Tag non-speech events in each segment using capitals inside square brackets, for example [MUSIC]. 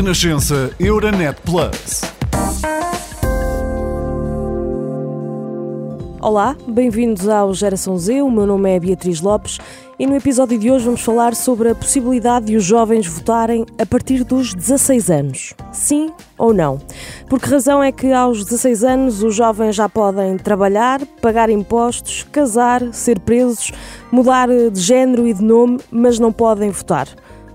Renascença Euronet Plus. Olá, bem-vindos ao Geração Z. O meu nome é Beatriz Lopes e no episódio de hoje vamos falar sobre a possibilidade de os jovens votarem a partir dos 16 anos. Sim ou não? Por que razão é que aos 16 anos os jovens já podem trabalhar, pagar impostos, casar, ser presos, mudar de género e de nome, mas não podem votar?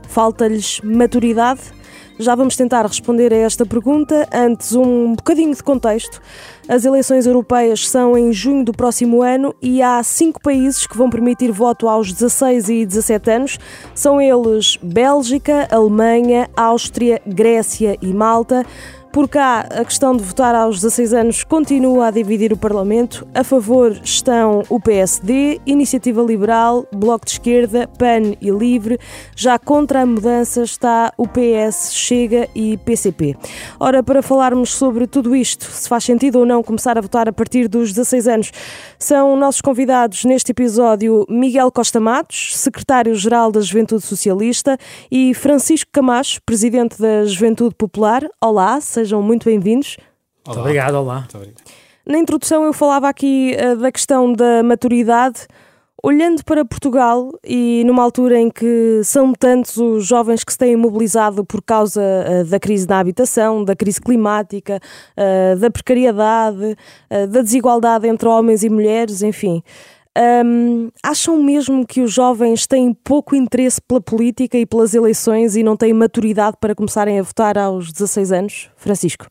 Falta-lhes maturidade? Já vamos tentar responder a esta pergunta. Antes, um bocadinho de contexto. As eleições europeias são em junho do próximo ano e há cinco países que vão permitir voto aos 16 e 17 anos. São eles Bélgica, Alemanha, Áustria, Grécia e Malta. Por cá, a questão de votar aos 16 anos continua a dividir o Parlamento. A favor estão o PSD, Iniciativa Liberal, Bloco de Esquerda, PAN e Livre. Já contra a mudança está o PS, Chega e PCP. Ora, para falarmos sobre tudo isto, se faz sentido ou não começar a votar a partir dos 16 anos, são nossos convidados neste episódio Miguel Costa Matos, secretário-geral da Juventude Socialista, e Francisco Camacho, presidente da Juventude Popular. Olá, seja sejam muito bem-vindos. Muito obrigado, olá. Muito obrigado. Na introdução eu falava aqui uh, da questão da maturidade. Olhando para Portugal e numa altura em que são tantos os jovens que se têm mobilizado por causa uh, da crise da habitação, da crise climática, uh, da precariedade, da desigualdade entre homens e mulheres, enfim. Um, acham mesmo que os jovens têm pouco interesse pela política e pelas eleições e não têm maturidade para começarem a votar aos 16 anos? Francisco.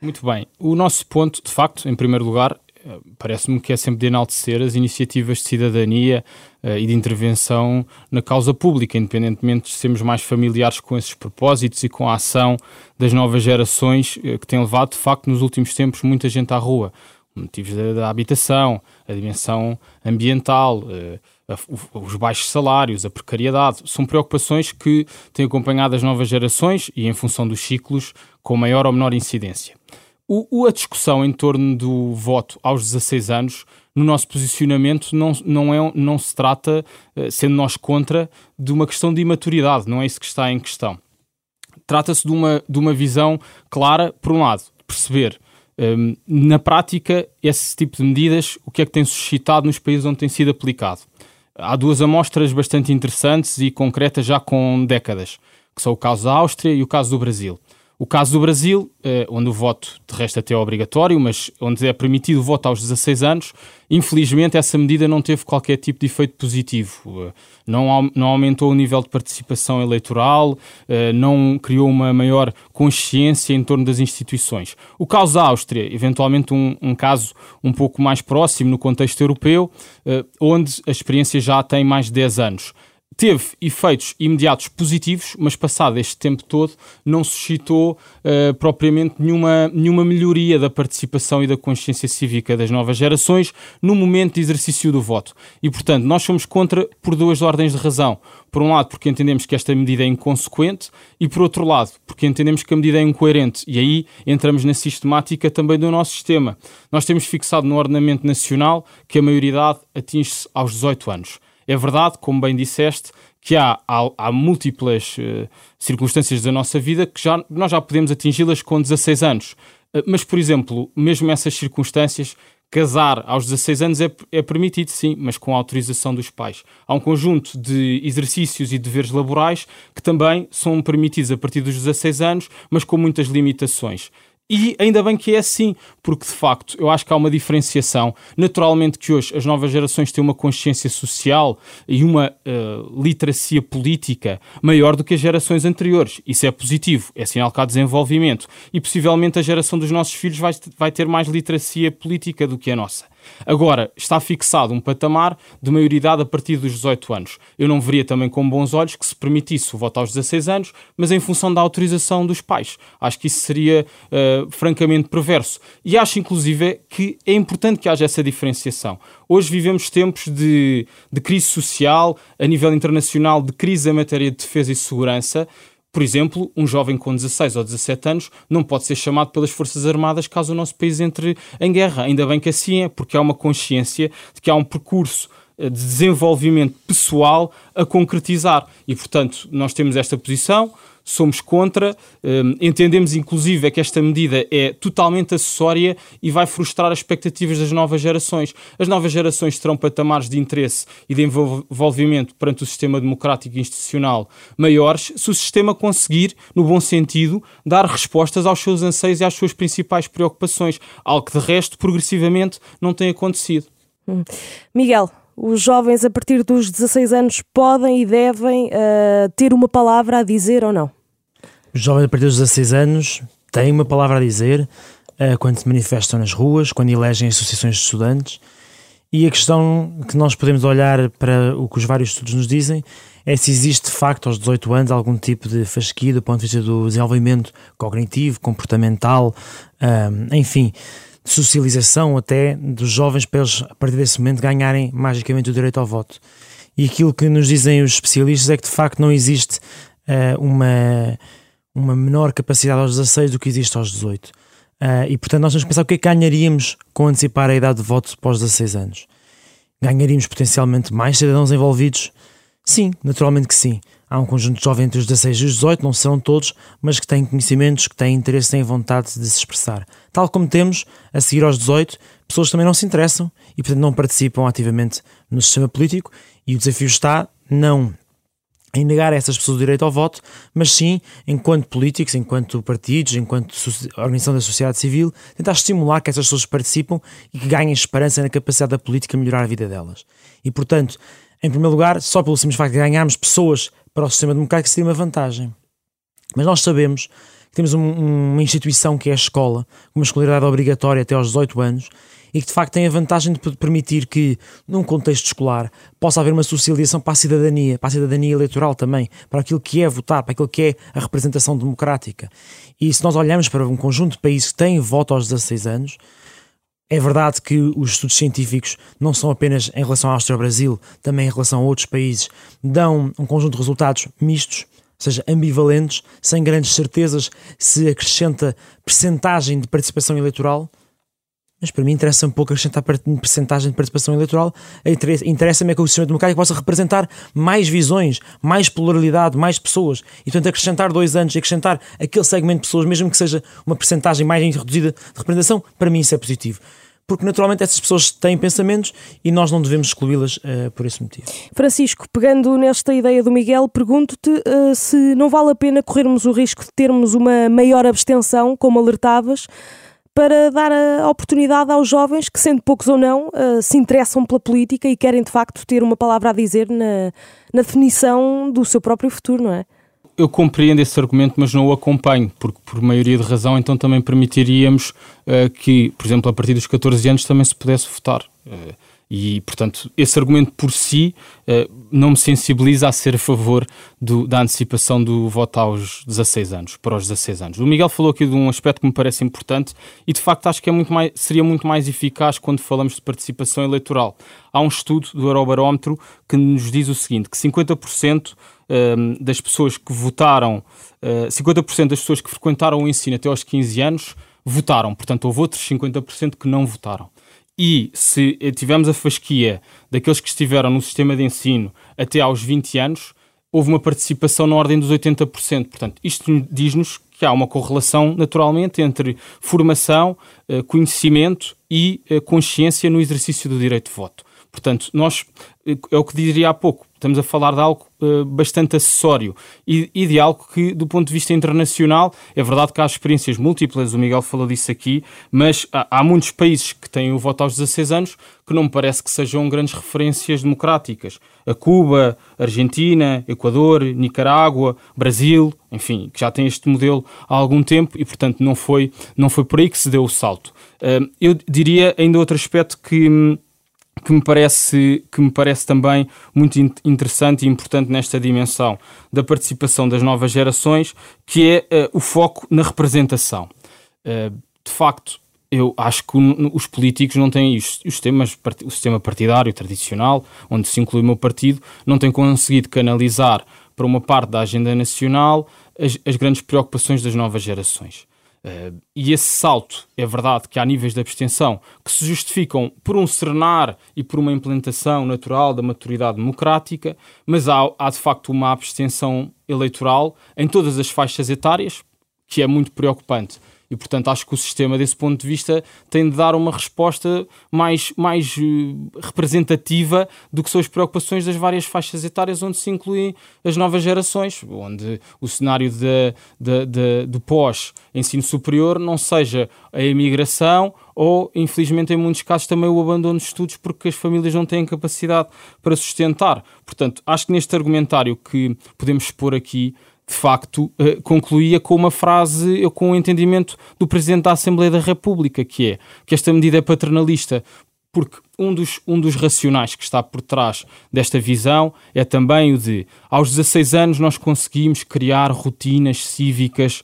Muito bem. O nosso ponto, de facto, em primeiro lugar, eh, parece-me que é sempre de enaltecer as iniciativas de cidadania uh, e de intervenção na causa pública, independentemente de sermos mais familiares com esses propósitos e com a ação das novas gerações uh, que têm levado, de facto, nos últimos tempos, muita gente à rua motivos da, da habitação, a dimensão ambiental, uh, a, os baixos salários, a precariedade, são preocupações que têm acompanhado as novas gerações e, em função dos ciclos, com maior ou menor incidência. O, a discussão em torno do voto aos 16 anos, no nosso posicionamento, não, não, é, não se trata, uh, sendo nós contra, de uma questão de imaturidade, não é isso que está em questão. Trata-se de uma, de uma visão clara, por um lado, perceber um, na prática, esse tipo de medidas, o que é que tem suscitado nos países onde tem sido aplicado? Há duas amostras bastante interessantes e concretas já com décadas, que são o caso da Áustria e o caso do Brasil. O caso do Brasil, eh, onde o voto de resto até é obrigatório, mas onde é permitido o voto aos 16 anos, infelizmente essa medida não teve qualquer tipo de efeito positivo. Eh, não, não aumentou o nível de participação eleitoral, eh, não criou uma maior consciência em torno das instituições. O caso da Áustria, eventualmente um, um caso um pouco mais próximo no contexto europeu, onde a experiência já tem mais de 10 anos teve efeitos imediatos positivos, mas passado este tempo todo não suscitou uh, propriamente nenhuma, nenhuma melhoria da participação e da consciência cívica das novas gerações no momento de exercício do voto. E, portanto, nós somos contra por duas ordens de razão. Por um lado, porque entendemos que esta medida é inconsequente, e por outro lado, porque entendemos que a medida é incoerente. E aí entramos na sistemática também do nosso sistema. Nós temos fixado no ordenamento nacional que a maioridade atinge-se aos 18 anos. É verdade, como bem disseste, que há, há, há múltiplas uh, circunstâncias da nossa vida que já, nós já podemos atingi-las com 16 anos. Uh, mas, por exemplo, mesmo essas circunstâncias, casar aos 16 anos é, é, permitido, sim, mas com a autorização dos pais. Há um conjunto de exercícios e deveres laborais que também são permitidos a partir dos 16 anos, mas com muitas limitações. E ainda bem que é assim, porque de facto eu acho que há uma diferenciação. Naturalmente que hoje as novas gerações têm uma consciência social e uma uh, literacia política maior do que as gerações anteriores. Isso é positivo, é sinal que há desenvolvimento. E possivelmente a geração dos nossos filhos vai, vai ter mais literacia política do que a nossa. Agora, está fixado um patamar de maioridade a partir dos 18 anos. Eu não veria também com bons olhos que se permitisse o voto aos 16 anos, mas em função da autorização dos pais. Acho que isso seria uh, francamente perverso. E acho, inclusive, que é importante que haja essa diferenciação. Hoje vivemos tempos de, de crise social, a nível internacional, de crise em matéria de defesa e segurança, por exemplo, um jovem com 16 ou 17 anos não pode ser chamado pelas Forças Armadas caso o nosso país entre em guerra. Ainda bem que assim é, porque há uma consciência de que há um percurso de desenvolvimento pessoal a concretizar. E, portanto, nós temos esta posição somos contra, um, entendemos inclusive é que esta medida é totalmente acessória e vai frustrar as expectativas das novas gerações. As novas gerações terão patamares de interesse e de envolvimento perante o sistema democrático e institucional maiores se o sistema conseguir, no bom sentido, dar respostas aos seus anseios e às suas principais preocupações, algo que de resto progressivamente não tem acontecido. Hum. Miguel, os jovens a partir dos 16 anos podem e devem uh, ter uma palavra a dizer ou não? Jovens a partir dos 16 anos têm uma palavra a dizer uh, quando se manifestam nas ruas, quando elegem associações de estudantes. E a questão que nós podemos olhar para o que os vários estudos nos dizem é se existe de facto aos 18 anos algum tipo de fasquia do ponto de vista do desenvolvimento cognitivo, comportamental, um, enfim, de socialização até dos jovens para eles, a partir desse momento, ganharem magicamente o direito ao voto. E aquilo que nos dizem os especialistas é que de facto não existe uh, uma uma menor capacidade aos 16 do que existe aos 18. Uh, ah, e portanto, nós temos que pensar o que é que ganharíamos com antecipar a idade de voto após 16 anos. Ganharíamos potencialmente mais cidadãos envolvidos? Sim, naturalmente que sim. Há um conjunto de jovens entre os 16 e os 18, não serão todos, mas que têm conhecimentos, que têm interesse, têm vontade de se expressar. Tal como temos, a seguir aos 18, pessoas que também não se interessam e, portanto, não participam ativamente no sistema político. E o desafio está não em negar a essas pessoas o direito ao voto, mas sim, enquanto políticos, enquanto partidos, enquanto organização da sociedade civil, tentar estimular que essas pessoas participem e que ganhem esperança na capacidade da política melhorar a vida delas. E, portanto, em primeiro lugar, só pelo simples facto de ganharmos pessoas para o sistema democrático seria uma vantagem. Mas nós sabemos que temos um, uma instituição que é a escola, com uma escolaridade obrigatória até aos 18 anos, e que de facto tem a vantagem de permitir que, num contexto escolar, possa haver uma socialização para a cidadania, para a cidadania eleitoral também, para aquilo que é votar, para aquilo que é a representação democrática. E se nós olharmos para um conjunto de países que têm voto aos 16 anos, é verdade que os estudos científicos, não são apenas em relação à Áustria e ao Brasil, também em relação a outros países, dão um conjunto de resultados mistos, ou seja, ambivalentes, sem grandes certezas se acrescenta percentagem de participação eleitoral, mas para mim interessa um pouco acrescentar percentagem de participação eleitoral. Interessa-me é que o sistema democrático possa representar mais visões, mais pluralidade, mais pessoas. E, portanto, acrescentar dois anos, acrescentar aquele segmento de pessoas, mesmo que seja uma percentagem mais reduzida de representação, para mim isso é positivo porque naturalmente essas pessoas têm pensamentos e nós não devemos excluí-las uh, por esse motivo. Francisco, pegando nesta ideia do Miguel, pergunto-te uh, se não vale a pena corrermos o risco de termos uma maior abstenção, como alertavas, para dar a oportunidade aos jovens que, sendo poucos ou não, uh, se interessam pela política e querem de facto ter uma palavra a dizer na, na definição do seu próprio futuro, não é? Eu compreendo esse argumento, mas não o acompanho, porque por maioria de razão então também permitiríamos uh, que, por exemplo, a partir dos 14 anos também se pudesse votar. Uh, e, portanto, esse argumento por si uh, não me sensibiliza a ser a favor do, da antecipação do voto aos 16 anos, para os 16 anos. O Miguel falou aqui de um aspecto que me parece importante e, de facto, acho que é muito mais, seria muito mais eficaz quando falamos de participação eleitoral. Há um estudo do Eurobarómetro que nos diz o seguinte, que 50% ehm, das pessoas que votaram, 50% eh, das pessoas que frequentaram o ensino até aos 15 anos votaram, portanto houve outros 50% que não votaram. E se tivermos a fasquia daqueles que estiveram no sistema de ensino até aos 20 anos, houve uma participação na ordem dos 80%. Portanto, isto diz-nos que há uma correlação, naturalmente, entre formação, eh, conhecimento e eh, consciência no exercício do direito de voto. Portanto, nós, eh, é o que diria há pouco, estamos a falar de algo uh, bastante acessório e, e, de algo que, do ponto de vista internacional, é verdade que há experiências múltiplas, o Miguel falou disso aqui, mas há, há muitos países que têm o voto aos 16 anos que não me parece que sejam grandes referências democráticas. A Cuba, Argentina, Equador, Nicarágua, Brasil, enfim, que já têm este modelo há algum tempo e, portanto, não foi, não foi por aí que se deu o salto. Uh, eu diria ainda outro aspecto que hum, que me parece, que me parece também muito interessante e importante nesta dimensão da participação das novas gerações, que é uh, o foco na representação. Uh, de facto, eu acho que os políticos não têm os, temas, o sistema partidário tradicional, onde se inclui o meu partido, não tem conseguido canalizar para uma parte da agenda nacional as, as grandes preocupações das novas gerações. Uh, e esse salto, é verdade que há níveis de abstenção que se justificam por um serenar e por uma implementação natural da maturidade democrática, mas há, há de facto uma abstenção eleitoral em todas as faixas etárias, que é muito preocupante. E, portanto, acho que o sistema, desse ponto de vista, tem de dar uma resposta mais, mais uh, representativa do que são as preocupações das várias faixas etárias onde se incluem as novas gerações, onde o cenário de, de, de, do pós-ensino superior não seja a imigração ou, infelizmente, em muitos casos, também o abandono de estudos porque as famílias não têm capacidade para sustentar. Portanto, acho que neste argumentário que podemos expor aqui, de facto, uh, concluía com uma frase, eu com o entendimento do Presidente da Assembleia da República, que é que esta medida é paternalista, porque um dos, um dos racionais que está por trás desta visão é também o de, aos 16 anos, nós conseguimos criar rotinas cívicas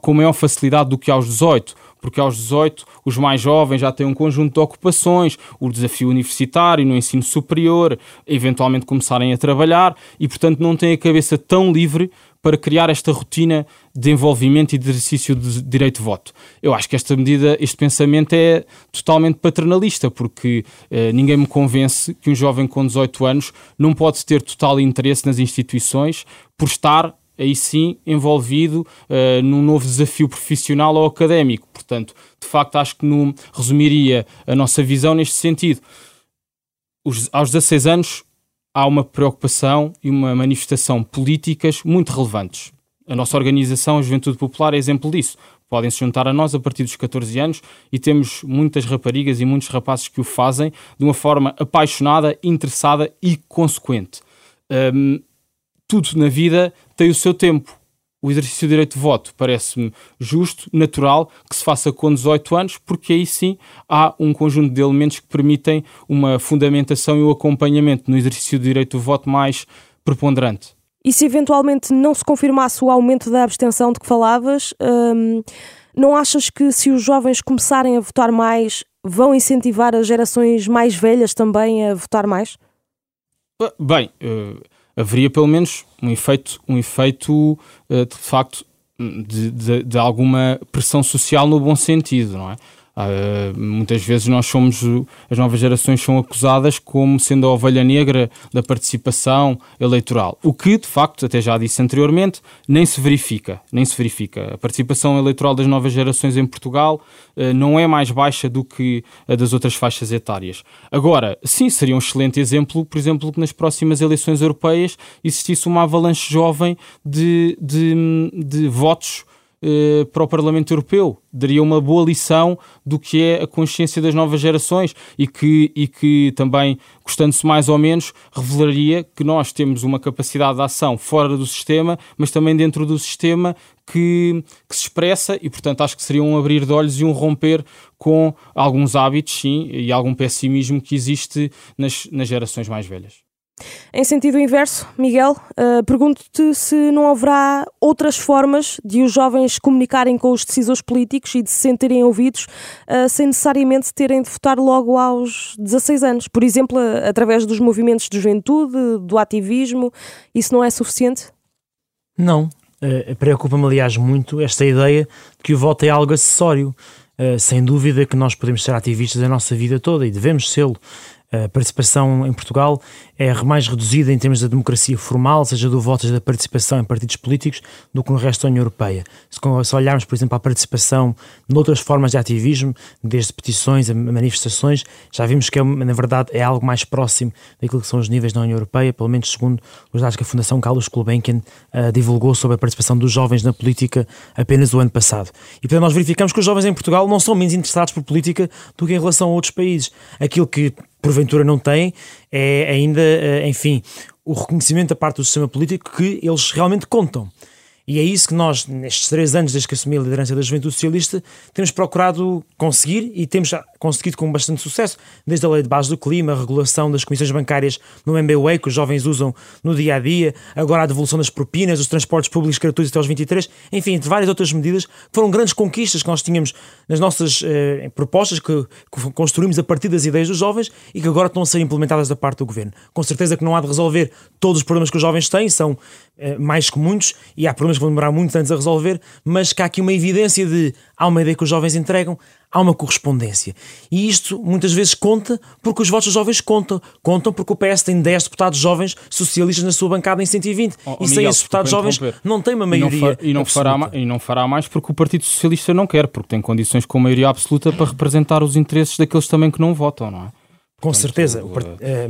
com maior facilidade do que aos 18 porque aos 18 os mais jovens já têm um conjunto de ocupações, o desafio universitário no ensino superior, eventualmente começarem a trabalhar e, portanto, não têm a cabeça tão livre para criar esta rotina de envolvimento e de exercício de direito de voto. Eu acho que esta medida, este pensamento é totalmente paternalista, porque eh, ninguém me convence que um jovem com 18 anos não pode ter total interesse nas instituições por estar aí sim envolvido uh, num novo desafio profissional ou académico. Portanto, de facto, acho que não resumiria a nossa visão neste sentido. Os, aos 16 anos há uma preocupação e uma manifestação políticas muito relevantes. A nossa organização, a Juventude Popular, é exemplo disso. Podem se juntar a nós a partir dos 14 anos e temos muitas raparigas e muitos rapazes que o fazem de uma forma apaixonada, interessada e consequente. Tudo na vida tem o seu tempo. O exercício do direito de voto parece-me justo, natural, que se faça com 18 anos, porque aí sim há um conjunto de elementos que permitem uma fundamentação e o um acompanhamento no exercício do direito de voto mais preponderante. E se eventualmente não se confirmasse o aumento da abstenção de que falavas, hum, não achas que se os jovens começarem a votar mais, vão incentivar as gerações mais velhas também a votar mais? Bem, uh, haveria pelo menos um efeito, um efeito uh, de facto de, de, de, alguma pressão social no bom sentido, não é? Uh, muitas vezes nós somos, as novas gerações são acusadas como sendo a ovelha negra da participação eleitoral, o que de facto, até já disse anteriormente, nem se verifica, nem se verifica. A participação eleitoral das novas gerações em Portugal uh, não é mais baixa do que a das outras faixas etárias. Agora, sim, seria um excelente exemplo, por exemplo, que nas próximas eleições europeias existisse uma avalanche jovem de, de, de votos eh, para o Parlamento Europeu. Daria uma boa lição do que é a consciência das novas gerações e que, e que também, custando-se mais ou menos, revelaria que nós temos uma capacidade de ação fora do sistema, mas também dentro do sistema que, que, se expressa e, portanto, acho que seria um abrir de olhos e um romper com alguns hábitos, sim, e algum pessimismo que existe nas, nas gerações mais velhas. Em sentido inverso, Miguel, uh, pergunto-te se não haverá outras formas de os jovens comunicarem com os decisores políticos e de se sentirem ouvidos uh, sem necessariamente terem de votar logo aos 16 anos. Por exemplo, uh, através dos movimentos de juventude, do ativismo. Isso não é suficiente? Não. Uh, Preocupa-me, aliás, muito esta ideia de que o voto é algo acessório. Sem dúvida que nós podemos ser ativistas a nossa vida toda e devemos sê-lo. A participação em Portugal é mais reduzida em termos da democracia formal, seja do voto, seja da participação em partidos políticos, do que no resto da União Europeia. Se, olharmos, por exemplo, à participação noutras formas de ativismo, desde petições a manifestações, já vimos que, é, na verdade, é algo mais próximo daquilo que são os níveis da União Europeia, pelo menos segundo os dados que a Fundação Carlos Gulbenkian uh, divulgou sobre a participação dos jovens na política apenas o ano passado. E, portanto, nós verificamos que os jovens em Portugal não são menos interessados por política do que em relação a outros países. Aquilo que porventura não têm, é ainda, eh, enfim, o reconhecimento da parte do sistema político que eles realmente contam. E é isso que nós, nestes três anos desde que assumi a liderança da Juventude Socialista, temos procurado conseguir e temos conseguido com bastante sucesso, desde a lei de base do clima, a regulação das comissões bancárias no MBWay, que os jovens usam no dia a dia, agora a devolução das propinas, os transportes públicos gratuitos até aos 23, enfim, entre várias outras medidas que foram grandes conquistas que nós tínhamos nas nossas eh, propostas que, que construímos a partir das ideias dos jovens e que agora estão a ser implementadas da parte do governo. Com certeza que não há de resolver todos os problemas que os jovens têm, são eh, mais que muitos e há problemas que vão demorar muito antes a resolver, mas que há aqui uma evidência de há uma ideia que os jovens entregam, há uma correspondência. E isto muitas vezes conta porque os votos dos jovens contam. Contam porque o PS tem 10 deputados jovens socialistas na sua bancada em 120. Oh, e sem esses deputados jovens não tem uma maioria. E não, fará, e não fará mais porque o Partido Socialista não quer, porque tem condições com maioria absoluta para representar os interesses daqueles também que não votam, não é? Com Portanto, certeza, uh,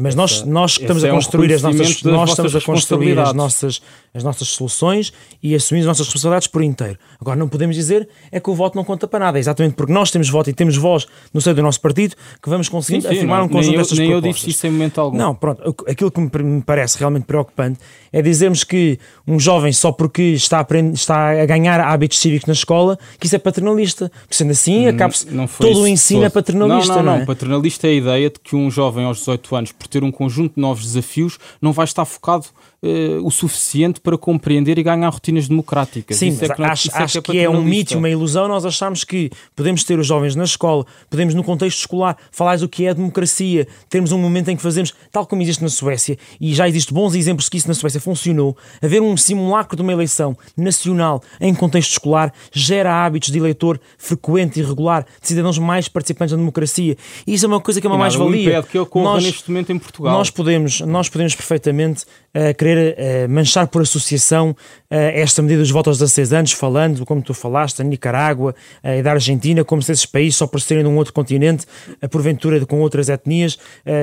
mas nós, nós estamos a construir é um as nossas, nós estamos a construir as nossas, as nossas soluções e assumir as nossas responsabilidades por inteiro. Agora não podemos dizer é que o voto não conta para nada, é exatamente porque nós temos voto e temos voz no seio do nosso partido que vamos conseguir afirmar não, um conjunto destas nem propostas. Nem eu disse isso em momento algum. Não, pronto, aquilo que me parece realmente preocupante é dizermos que um jovem só porque está a, aprender, está a ganhar hábitos cívicos na escola que isso é paternalista. Sendo assim, acaba-se todo o ensino todo. é paternalista. Não, não, não, não. É? Paternalista é a ideia de que um jovem aos 18 18 anos, por ter um conjunto de novos desafios, não vai estar focado uh, o suficiente para compreender e ganhar rotinas democráticas. Sim, é que não, acho, acho que, é, que é um mito, uma ilusão. Nós achamos que podemos ter os jovens na escola, podemos, no contexto escolar, falar o que é democracia, termos um momento em que fazemos, tal como existe na Suécia, e já existem bons exemplos que isso na Suécia funcionou, haver um simulacro de uma eleição nacional em contexto escolar gera hábitos de eleitor frequente e regular, de cidadãos mais participantes da democracia. E isso é uma coisa que é uma mais-valia. que ocorra nós, neste momento em Portugal. Nós podemos, nós podemos perfeitamente uh, querer uh, manchar por associação uh, esta medida dos votos aos 16 anos, falando, como tu falaste, da Nicarágua e da Argentina, como se esses países, só por serem de um outro continente, porventura com outras etnias,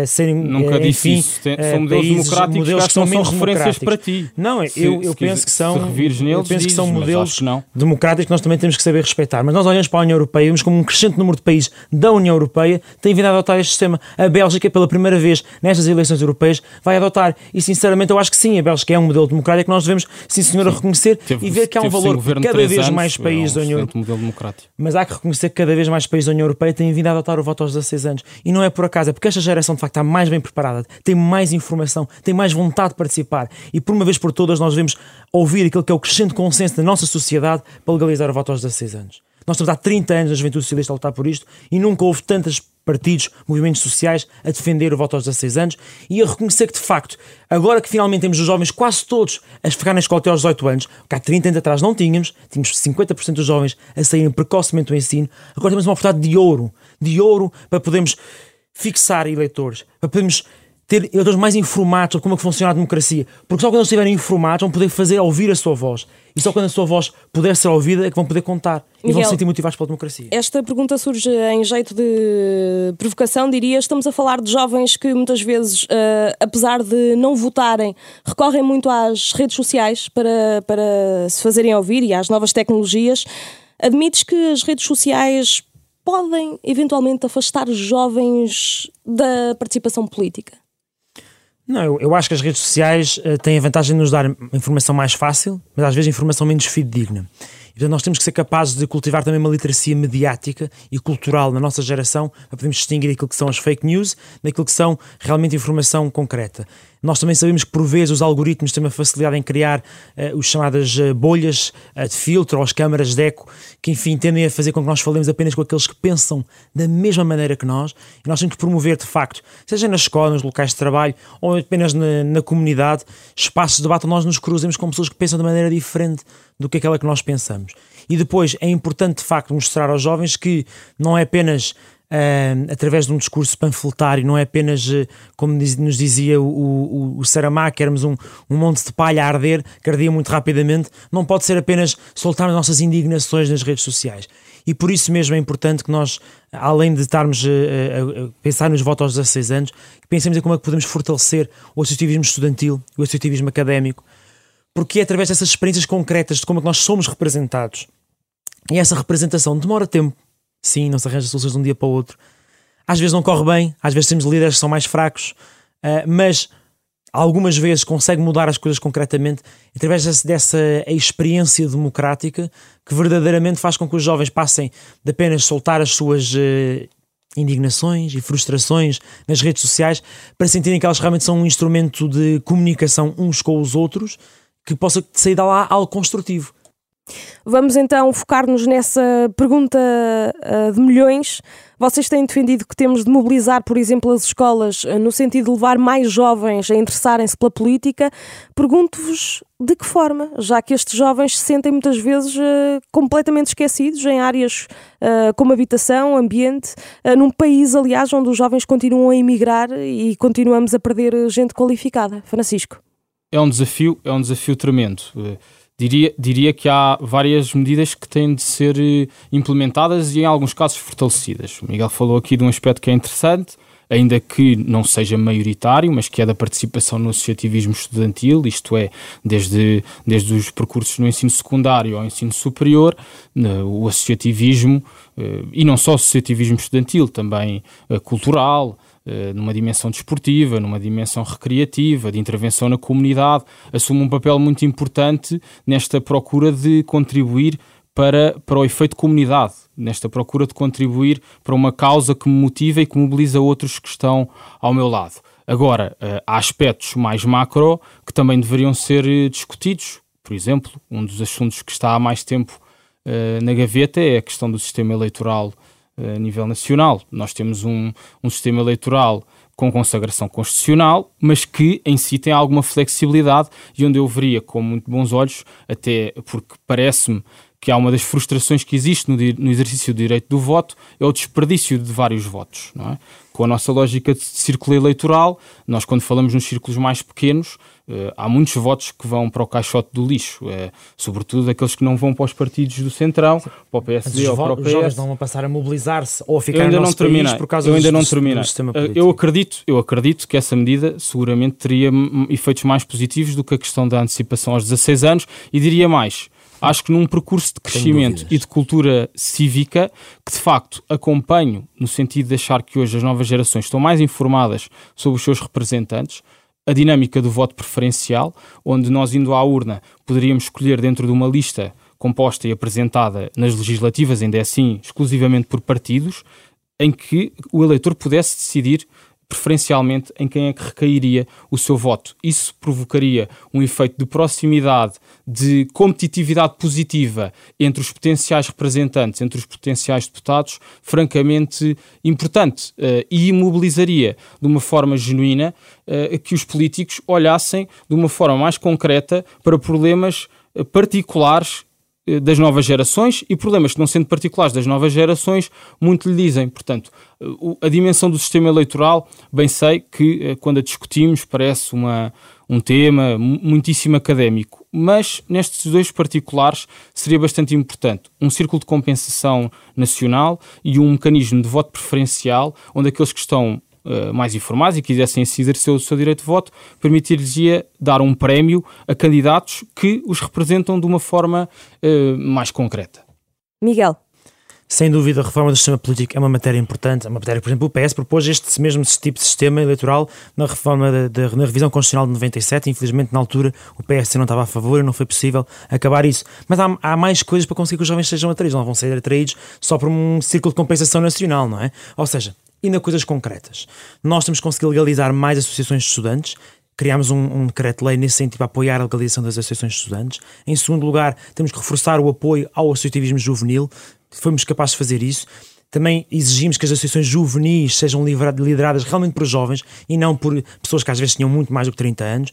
serem, Nunca enfim, disse Tem, são modelos países, democráticos modelos que são menos referências para ti. Não, se, eu, eu se penso que são, neles, eu penso que são modelos que democráticos que nós também temos que saber respeitar. Mas nós olhamos para a União Europeia e vemos como um crescente número de países da União Europeia têm vindo a adotar este sistema. A Bélgica, pela primeira vez nestas eleições europeias, vai adotar. E sinceramente eu acho que sim, a Bélgica é um modelo democrático que nós devemos, sim senhora, reconhecer teve, e ver que há um valor cada vez mais países da União Europeia. Mas há que reconhecer que cada vez mais países da União Europeia têm vindo a adotar o voto aos 16 anos. E não é por acaso, é porque esta geração de facto está mais bem preparada, tem mais informação, tem mais vontade de participar. E por uma vez por todas nós devemos ouvir aquilo que é o crescente consenso da nossa sociedade para legalizar o voto aos 16 anos. Nós estamos há 30 anos na juventude socialista a lutar por isto e nunca houve tantas partidos, movimentos sociais a defender o voto aos 16 anos e a reconhecer que, de facto, agora que finalmente temos os jovens quase todos a ficar na escola até aos 18 anos, que há 30 anos atrás não tínhamos, tínhamos 50% dos jovens a saírem precocemente do ensino, agora temos uma oportunidade de ouro, de ouro para podermos fixar eleitores, para podermos ter eleitores mais informados sobre como é que funciona a democracia. Porque só quando eles estiverem informados vão poder fazer ouvir a sua voz. E só quando a sua voz puder ser ouvida é que vão poder contar. E Miguel, vão se sentir motivados pela democracia. Esta pergunta surge em jeito de provocação, diria. Estamos a falar de jovens que muitas vezes, uh, apesar de não votarem, recorrem muito às redes sociais para, para se fazerem ouvir e às novas tecnologias. Admites que as redes sociais podem eventualmente afastar os jovens da participação política? Não, eu, eu, acho que as redes sociais uh, têm a vantagem de nos dar informação mais fácil, mas às vezes informação menos fidedigna. E, portanto, nós temos que ser capazes de cultivar também uma literacia mediática e cultural na nossa geração para podermos distinguir aquilo que são as fake news daquilo que são realmente informação concreta. Nós também sabemos que, por vezes, os algoritmos têm uma facilidade em criar uh, os chamadas uh, bolhas uh, de filtro ou as câmaras de eco, que, enfim, tendem a fazer com que nós falemos apenas com aqueles que pensam da mesma maneira que nós. E nós temos que promover, de facto, seja na escola, nos locais de trabalho ou apenas na, na comunidade, espaços de debate onde nós nos cruzemos com pessoas que pensam de maneira diferente do que aquela que nós pensamos. E depois é importante, de facto, mostrar aos jovens que não é apenas Uh, através de um discurso panfletário, não é apenas, uh, como diz, nos dizia o, o, o que éramos um, um monte de palha a arder, que ardia muito rapidamente, não pode ser apenas soltar as nossas indignações nas redes sociais. E por isso mesmo é importante que nós, além de estarmos a, a pensar nos votos aos 16 anos, pensemos em como é que podemos fortalecer o associativismo estudantil, o associativismo académico, porque é através dessas experiências concretas de como é que nós somos representados. E essa representação demora tempo. Sim, não se arranja soluções de um dia para o outro. Às vezes não corre bem, às vezes temos líderes que são mais fracos, uh, mas algumas vezes consegue mudar as coisas concretamente através dessa, experiência democrática que verdadeiramente faz com que os jovens passem de apenas soltar as suas uh, indignações e frustrações nas redes sociais para sentirem que elas realmente são um instrumento de comunicação uns com os outros que possa sair de lá algo construtivo. Vamos então focar-nos nessa pergunta uh, de milhões. Vocês têm defendido que temos de mobilizar, por exemplo, as escolas uh, no sentido de levar mais jovens a interessarem-se pela política. Pergunto-vos de que forma, já que estes jovens se sentem muitas vezes uh, completamente esquecidos em áreas como habitação, ambiente, num país, aliás, onde os jovens continuam a emigrar e continuamos a perder gente qualificada. Francisco. É um desafio, é um desafio tremendo. Diria, diria que há várias medidas que têm de ser eh, implementadas e, em alguns casos, fortalecidas. O Miguel falou aqui de um aspecto que é interessante, ainda que não seja maioritário, mas que é da participação no associativismo estudantil, isto é, desde, desde os percursos no ensino secundário ao ensino superior, o associativismo, eh, e não só o associativismo estudantil, também eh, cultural, numa dimensão desportiva, numa dimensão recreativa, de intervenção na comunidade, assume um papel muito importante nesta procura de contribuir para, para o efeito comunidade, nesta procura de contribuir para uma causa que me motiva e que mobiliza outros que estão ao meu lado. Agora, eh, há aspectos mais macro que também deveriam ser eh, discutidos. Por exemplo, um dos assuntos que está há mais tempo na gaveta é a questão do sistema eleitoral a nível nacional. Nós temos um, um sistema eleitoral com consagração constitucional, mas que em si tem alguma flexibilidade e onde eu veria com muito bons olhos, até porque parece-me que há uma das frustrações que existe no, no, exercício do direito do voto, é o desperdício de vários votos. É? Com a nossa lógica de círculo eleitoral, nós quando falamos nos círculos mais pequenos, Uh, há muitos votos que vão para o caixote do lixo, uh, sobretudo aqueles que não vão para os partidos do Centrão, Sim. para o PSD ou para o PS. Os jovens vão passar a mobilizar-se ou a ficar eu ainda no não terminei, por causa eu ainda do, não terminei. Do sistema político. Uh, eu acredito, eu acredito que essa medida seguramente teria efeitos mais positivos do que a questão da antecipação aos 16 anos e diria mais. Acho que num percurso de crescimento e de cultura cívica, que de facto acompanho no sentido de achar que hoje as novas gerações estão mais informadas sobre os seus representantes, a dinâmica do voto preferencial, onde nós, indo à urna, poderíamos escolher dentro de uma lista composta e apresentada nas legislativas, ainda é assim, exclusivamente por partidos, em que o eleitor pudesse decidir preferencialmente em quem é que recairia o seu voto. Isso provocaria um efeito de proximidade, de competitividade positiva entre os potenciais representantes, entre os potenciais deputados, francamente importante uh, e imobilizaria de uma forma genuína uh, que os políticos olhassem de uma forma mais concreta para problemas uh, particulares eh, das novas gerações e problemas que, não sendo particulares das novas gerações, muito lhe dizem. Portanto, eh, a dimensão do sistema eleitoral, bem sei que eh, quando a discutimos parece uma, um tema muitíssimo académico, mas nestes dois particulares seria bastante importante um círculo de compensação nacional e um mecanismo de voto preferencial, onde aqueles que estão uh, mais informados e quisessem exercer o seu direito de voto, permitir-lhes dar um prémio a candidatos que os representam de uma forma uh, mais concreta. Miguel. Sem dúvida, a reforma do sistema político é uma matéria importante. É uma matéria, por exemplo, o PS propôs este mesmo tipo de sistema eleitoral na reforma da, na revisão constitucional de 97. Infelizmente, na altura, o PS não estava a favor e não foi possível acabar isso. Mas há, há mais coisas para conseguir que os jovens sejam atraídos. Não vão ser atraídos só por um círculo de compensação nacional, não é? Ou seja, ainda coisas concretas. Nós temos conseguido legalizar mais associações de estudantes, criámos um, um decreto-lei nesse sentido para apoiar a legalização das associações de estudantes. Em segundo lugar, temos que reforçar o apoio ao associativismo juvenil, fomos capazes de fazer isso. Também exigimos que as associações juvenis sejam lideradas realmente por jovens e não por pessoas que às vezes tinham muito mais do que 30 anos.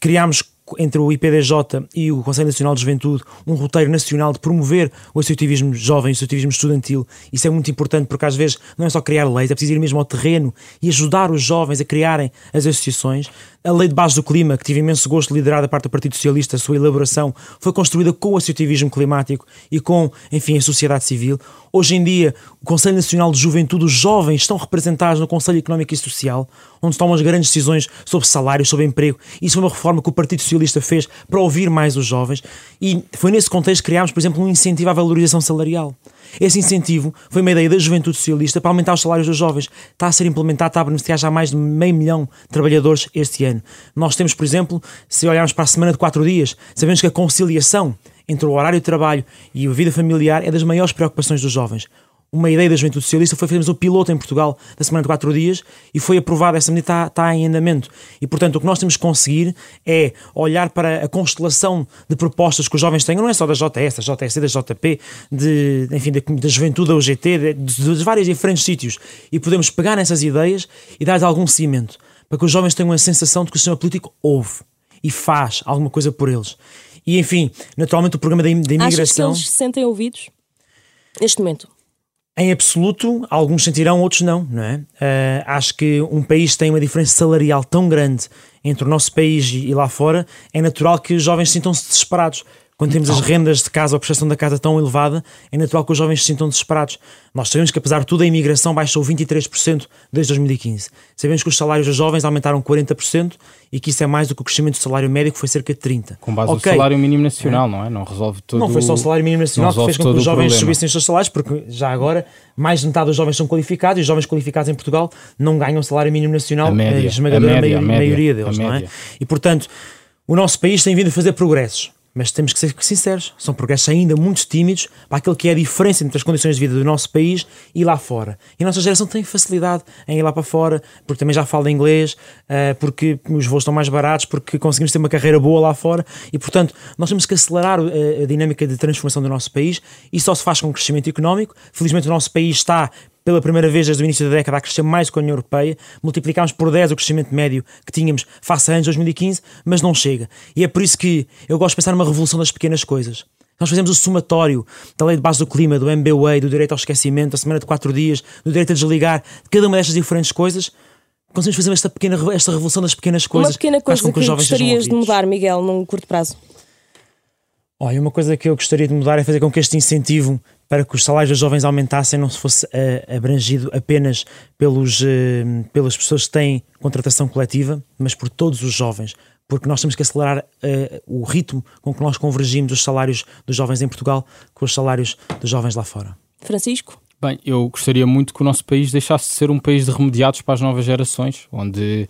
Criámos entre o IPDJ e o Conselho Nacional de Juventude um roteiro nacional de promover o associativismo jovem, o associativismo estudantil. Isso é muito importante porque às vezes não é só criar leis, é preciso ir mesmo ao terreno e ajudar os jovens a criarem as associações. A Lei de Base do Clima, que tive imenso gosto de liderar da parte do Partido Socialista, a sua elaboração foi construída com o associativismo climático e com, enfim, a sociedade civil. Hoje em dia, o Conselho Nacional de Juventude, os jovens estão representados no Conselho Económico e Social, onde tomam as grandes decisões sobre salários, sobre emprego. Isso foi uma reforma que o Partido Socialista fez para ouvir mais os jovens e foi nesse contexto que criámos, por exemplo, um incentivo à valorização salarial. Esse incentivo foi uma ideia da Juventude Socialista para aumentar os salários dos jovens. Está a ser implementado, está a beneficiar já mais de meio milhão de trabalhadores este ano. Nós temos, por exemplo, se olharmos para a semana de quatro dias, sabemos que a conciliação entre o horário de trabalho e a vida familiar é das maiores preocupações dos jovens. Uma ideia da juventude socialista foi fazermos o piloto em Portugal da semana de quatro dias e foi aprovada, essa medida está, está em andamento. E, portanto, o que nós temos que conseguir é olhar para a constelação de propostas que os jovens têm, não é só da JS, da JSC, da JP, de, enfim, da, da juventude da UGT, de, de, de vários diferentes sítios, e podemos pegar nessas ideias e dar-lhes algum seguimento, para que os jovens tenham a sensação de que o sistema político ouve e faz alguma coisa por eles. E, enfim, naturalmente o programa da, da imigração... Achas que eles se sentem ouvidos neste momento? Em absoluto, alguns sentirão, outros não, não é? Uh, acho que um país tem uma diferença salarial tão grande entre o nosso país e, lá fora, é natural que os jovens sintam-se desesperados. Quando temos as rendas de casa ou a prestação da casa tão elevada, é natural que os jovens se sintam desesperados. Nós sabemos que, apesar de tudo, a imigração baixou 23% desde 2015. Sabemos que os salários dos jovens aumentaram 40% e que isso é mais do que o crescimento do salário médio, que foi cerca de 30%. Com base okay. no salário mínimo nacional, é. não é? Não resolve todo Não foi só o salário mínimo nacional que fez com que os jovens subissem os seus salários, porque já agora mais de metade dos jovens são qualificados e os jovens qualificados em Portugal não ganham salário mínimo nacional, a, média, a esmagadora a média, maioria, a maioria deles, não é? E portanto, o nosso país tem vindo a fazer progressos mas temos que ser sinceros, são progressos ainda muito tímidos para aquilo que é a diferença entre as condições de vida do nosso país e lá fora. E a nossa geração tem facilidade em ir lá para fora, porque também já fala inglês, uh, porque os voos estão mais baratos, porque conseguimos ter uma carreira boa lá fora e, portanto, nós temos que acelerar eh, a dinâmica de transformação do nosso país e só se faz com crescimento económico. Felizmente, o nosso país está pela primeira vez desde o início da década a crescer mais que a União Europeia, multiplicámos por 10 o crescimento médio que tínhamos face a anos 2015, mas não chega. E é por isso que eu gosto de pensar numa revolução das pequenas coisas. Nós fazemos o somatório da lei de base do clima, do MBWay, do direito ao esquecimento, da semana de 4 dias, do direito a desligar, de cada uma destas diferentes coisas, conseguimos fazer esta, pequena, esta revolução das pequenas coisas. Uma pequena coisa que, que gostarias de mudar, Miguel, num curto prazo? Olha, uma coisa que eu gostaria de mudar é fazer com que este incentivo para que os salários dos jovens aumentassem não se fosse uh, abrangido apenas pelos, uh, pelas pessoas que têm contratação coletiva, mas por todos os jovens. Porque nós temos que acelerar uh, o ritmo com que nós convergimos os salários dos jovens em Portugal com os salários dos jovens lá fora. Francisco? Bem, eu gostaria muito que o nosso país deixasse de ser um país de remediados para as novas gerações, onde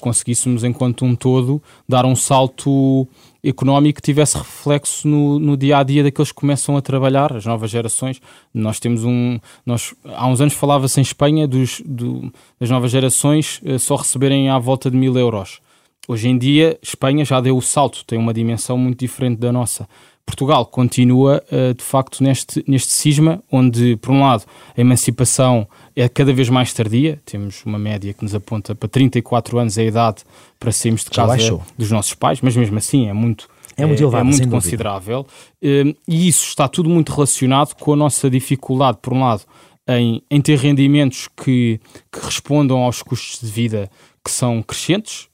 conseguíssemos, enquanto um todo, dar um salto económico tivesse reflexo no, no, dia a dia daqueles que começam a trabalhar, as novas gerações. Nós temos um. Nós, há uns anos falava-se em Espanha dos, do, das novas gerações uh, só receberem à volta de mil euros. Hoje em dia, Espanha já deu o salto, tem uma dimensão muito diferente da nossa. Portugal continua, uh, de facto, neste, neste cisma, onde, por um lado, a emancipação é cada vez mais tardia, temos uma média que nos aponta para 34 anos a idade para sairmos de casa dos nossos pais, mas mesmo assim é muito, é muito, elevado, é muito considerável. Hum, e isso está tudo muito relacionado com a nossa dificuldade, por um lado, em, em ter rendimentos que, que respondam aos custos de vida que são crescentes,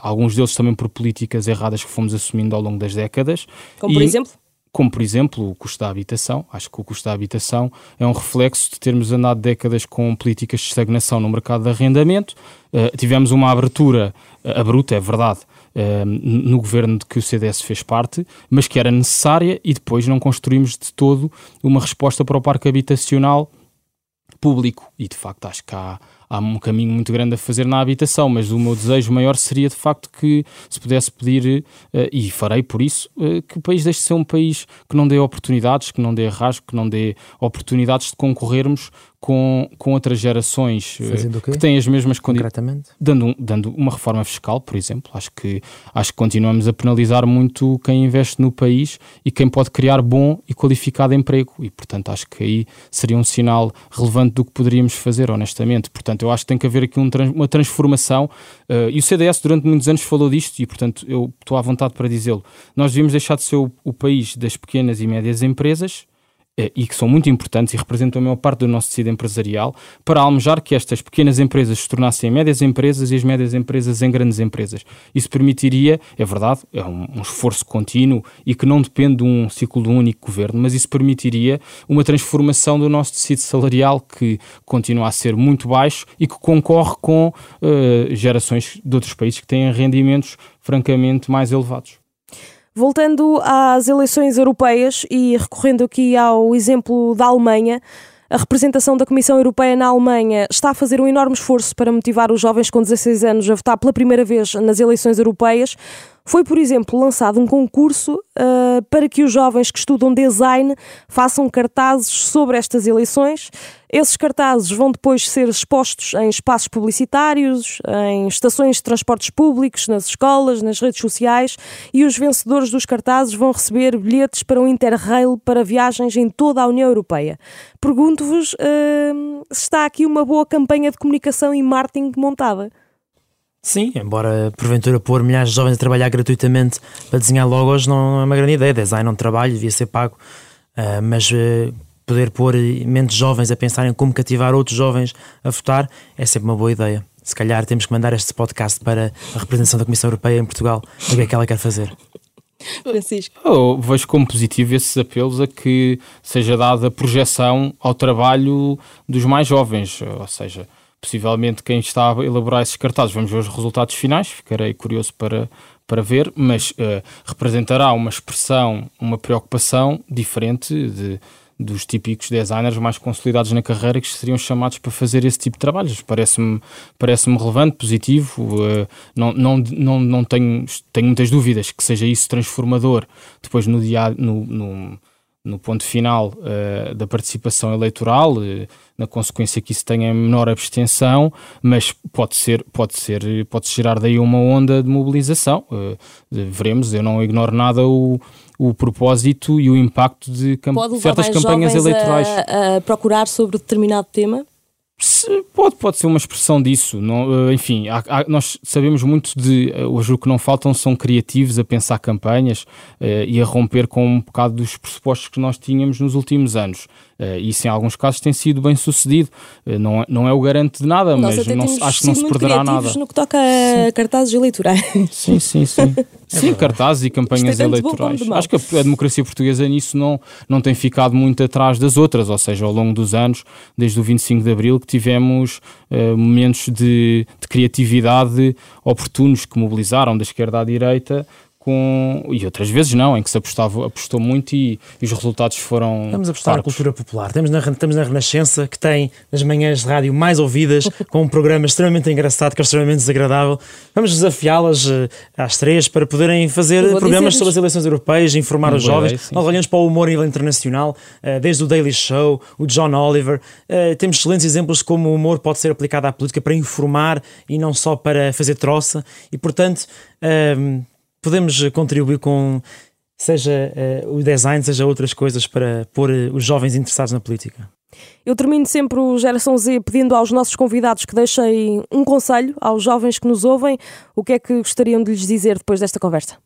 alguns deles também por políticas erradas que fomos assumindo ao longo das décadas. Como por exemplo? Como por exemplo o custo da habitação. Acho que o custo da habitação é um reflexo de termos andado décadas com políticas de estagnação no mercado de arrendamento. Uh, tivemos uma abertura uh, abrupta, é verdade, uh, no governo de que o CDS fez parte, mas que era necessária e depois não construímos de todo uma resposta para o parque habitacional público. E de facto acho que há há um caminho muito grande a fazer na habitação, mas o meu desejo maior seria de facto que se pudesse pedir, uh, e farei por isso, uh, que o país deixe de ser um país que não dê oportunidades, que não dê rasgo, que não dê oportunidades de concorrermos com, com outras gerações uh, que têm as mesmas condições. Dando, dando uma reforma fiscal, por exemplo. Acho que, acho que continuamos a penalizar muito quem investe no país e quem pode criar bom e qualificado emprego. E, portanto, acho que aí seria um sinal relevante do que poderíamos fazer, honestamente. Portanto, eu acho que tem que haver aqui um, uma transformação. Uh, e o CDS, durante muitos anos, falou disto e, portanto, eu estou à vontade para dizê-lo. Nós devíamos deixar de ser o, o país das pequenas e médias empresas eh, e que são muito importantes e representam a maior parte do nosso tecido empresarial, para almejar que estas pequenas empresas se tornassem médias empresas e as médias empresas em grandes empresas. Isso permitiria, é verdade, é um, um esforço contínuo e que não depende de um ciclo de um único governo, mas isso permitiria uma transformação do nosso tecido salarial que continua a ser muito baixo e que concorre com uh, gerações de outros países que têm rendimentos francamente mais elevados. Voltando às eleições europeias e recorrendo aqui ao exemplo da Alemanha, a representação da Comissão Europeia na Alemanha está a fazer um enorme esforço para motivar os jovens com 16 anos a votar pela primeira vez nas eleições europeias. Foi, por exemplo, lançado um concurso uh, para que os jovens que estudam design façam cartazes sobre estas eleições. Esses cartazes vão depois ser expostos em espaços publicitários, em estações de transportes públicos, nas escolas, nas redes sociais e os vencedores dos cartazes vão receber bilhetes para o Interrail para viagens em toda a União Europeia. Pergunto-vos uh, se está aqui uma boa campanha de comunicação e marketing montada. Sim, embora porventura pôr milhares de jovens a trabalhar gratuitamente para desenhar logos não é uma grande ideia. Design é um trabalho, devia ser pago, uh, mas uh, poder pôr mentes jovens a pensar em como cativar outros jovens a votar é sempre uma boa ideia. Se calhar temos que mandar este podcast para a representação da Comissão Europeia em Portugal, o que é que ela quer fazer. Francisco. Eu vejo como positivo esses apelos a que seja dada projeção ao trabalho dos mais jovens, ou seja, possivelmente quem está a elaborar esses cartazes. Vamos ver os resultados finais, ficarei curioso para, para ver, mas uh, representará uma expressão, uma preocupação diferente de, dos típicos designers mais consolidados na carreira que seriam chamados para fazer esse tipo de trabalhos. Parece-me parece relevante, positivo. Uh, não, não, não, não tenho, tenho muitas dúvidas que seja isso transformador depois no dia no, no no ponto final uh, da participação eleitoral, uh, na consequência que isso tenha menor abstenção, mas pode ser, pode ser, pode gerar daí uma onda de mobilização. Uh, veremos, eu não ignoro nada o, o propósito e o impacto de camp certas campanhas eleitorais. A, a procurar sobre determinado tema? Pode, pode ser uma expressão disso. Não, eh, enfim, há, há, nós sabemos muito de. Eh, hoje o que não faltam são criativos a pensar campanhas uh, e a romper com um bocado dos pressupostos que nós tínhamos nos últimos anos. Uh, isso em alguns casos tem sido bem sucedido. Uh, não, é, não é o garante de nada, nós mas não, acho que não se perderá nada. no que toca a sim. cartazes eleitorais. Sim, sim, sim. [LAUGHS] É sim, cartazes e campanhas é eleitorais. Acho que a, a, democracia portuguesa nisso não, não tem ficado muito atrás das outras, ou seja, ao longo dos anos, desde o 25 de Abril, que tivemos uh, momentos de, de criatividade oportunos que mobilizaram da esquerda à direita com e outras vezes não, em que se apostava, apostou muito e, e os resultados foram. Vamos apostar fartos. na cultura popular. Estamos na, estamos na Renascença, que tem as manhãs de rádio mais ouvidas, [LAUGHS] com um programa extremamente engraçado, que é extremamente desagradável. Vamos desafiá-las uh, às três para poderem fazer programas sobre as eleições europeias, informar os jovens. Ideia, Nós olhamos para o humor internacional, uh, desde o Daily Show, o John Oliver. Uh, temos excelentes exemplos de como o humor pode ser aplicado à política para informar e não só para fazer troça. E, portanto podemos contribuir com seja uh, o design, seja outras coisas para pôr uh, os jovens interessados na política. Eu termino sempre o Geração Z pedindo aos nossos convidados que deixem um conselho aos jovens que nos ouvem. O que é que gostariam de lhes dizer depois desta conversa?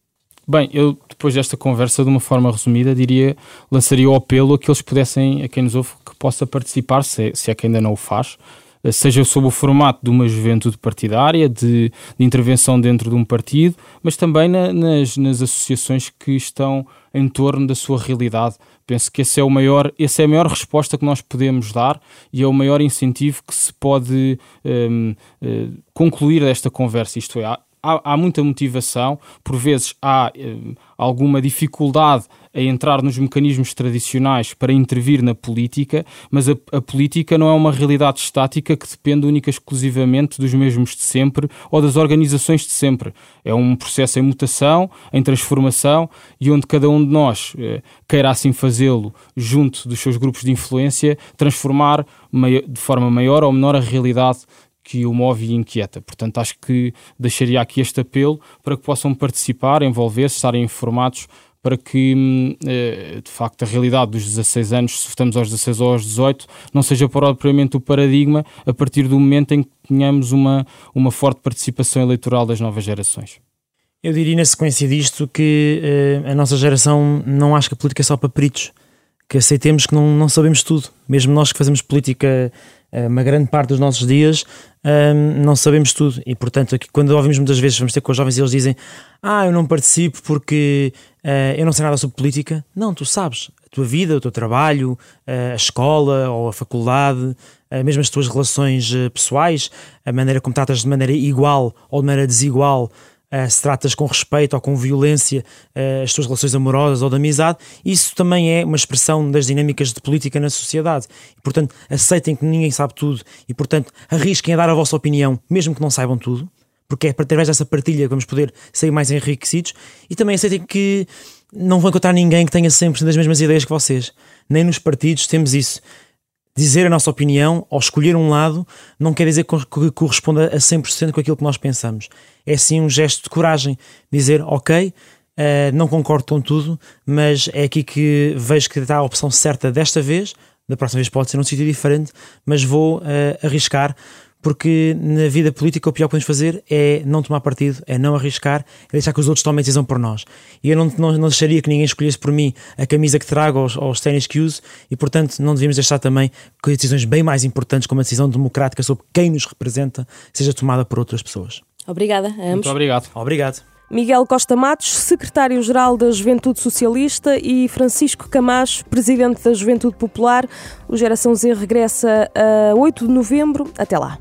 Bem, eu depois desta conversa, de uma forma resumida, diria, lançaria o apelo a que eles pudessem, a quem nos ouve, que possa participar, se, se é que ainda não o faz, eh, seja sob o formato de uma juventude partidária, de, de intervenção dentro de um partido, mas também na, nas, nas associações que estão em torno da sua realidade. Penso que esse é o maior, essa é a maior resposta que nós podemos dar e é o maior incentivo que se pode um, uh, eh, concluir desta conversa. Isto é, há, há, muita motivação, por vezes há um, alguma dificuldade a entrar nos mecanismos tradicionais para intervir na política, mas a, a, política não é uma realidade estática que depende única e exclusivamente dos mesmos de sempre ou das organizações de sempre. É um processo em mutação, em transformação e onde cada um de nós eh, queira assim fazê-lo junto dos seus grupos de influência, transformar de forma maior ou menor a realidade que o move e inquieta. Portanto, acho que deixaria aqui este apelo para que possam participar, envolver-se, estarem informados para que, hum, eh, de facto, a realidade dos 16 anos, se estamos aos 16 ou aos 18, não seja propriamente o paradigma a partir do momento em que tenhamos uma, uma forte participação eleitoral das novas gerações. Eu diria, na sequência disto, que uh, a nossa geração não acha que a política é só para peritos, que aceitemos que não, não sabemos tudo. Mesmo nós que fazemos política uma grande parte dos nossos dias, um, não sabemos tudo. E, portanto, aqui, quando ouvimos muitas vezes, vamos ter com os jovens e eles dizem: Ah, eu não participo porque uh, eu não sei nada sobre política. Não, tu sabes. A tua vida, o teu trabalho, uh, a escola ou a faculdade, uh, mesmo as tuas relações pessoais, a maneira como tratas de maneira igual ou de maneira desigual se tratas com respeito ou com violência uh, as tuas relações amorosas ou de amizade, isso também é uma expressão das dinâmicas de política na sociedade. E, portanto, aceitem que ninguém sabe tudo e, portanto, arrisquem a dar a vossa opinião, mesmo que não saibam tudo, porque é através dessa partilha que vamos poder sair mais enriquecidos e também aceitem que não vão encontrar ninguém que tenha sempre das mesmas ideias que vocês. Nem nos partidos temos isso. Dizer a nossa opinião ou escolher um lado não quer dizer que corresponda a 100% com aquilo que nós pensamos. É sim um gesto de coragem. Dizer, ok, Uh, não concordo com tudo, mas é aqui que vejo que está a opção certa desta vez. Da próxima vez pode ser um sítio diferente, mas vou uh, arriscar, porque na vida política o pior que podemos fazer é não tomar partido, é não arriscar, é deixar que os outros tomem a decisão por nós. E eu não, não, não deixaria que ninguém escolhesse por mim a camisa que trago ou, ou os ténis que uso, e portanto não devíamos deixar também que decisões bem mais importantes, como a decisão democrática sobre quem nos representa, seja tomada por outras pessoas. Obrigada a ambos. Muito obrigado. Obrigado. Miguel Costa Matos, secretário-geral da Juventude Socialista, e Francisco Camacho, presidente da Juventude Popular. O Geração Z regressa a 8 de novembro. Até lá.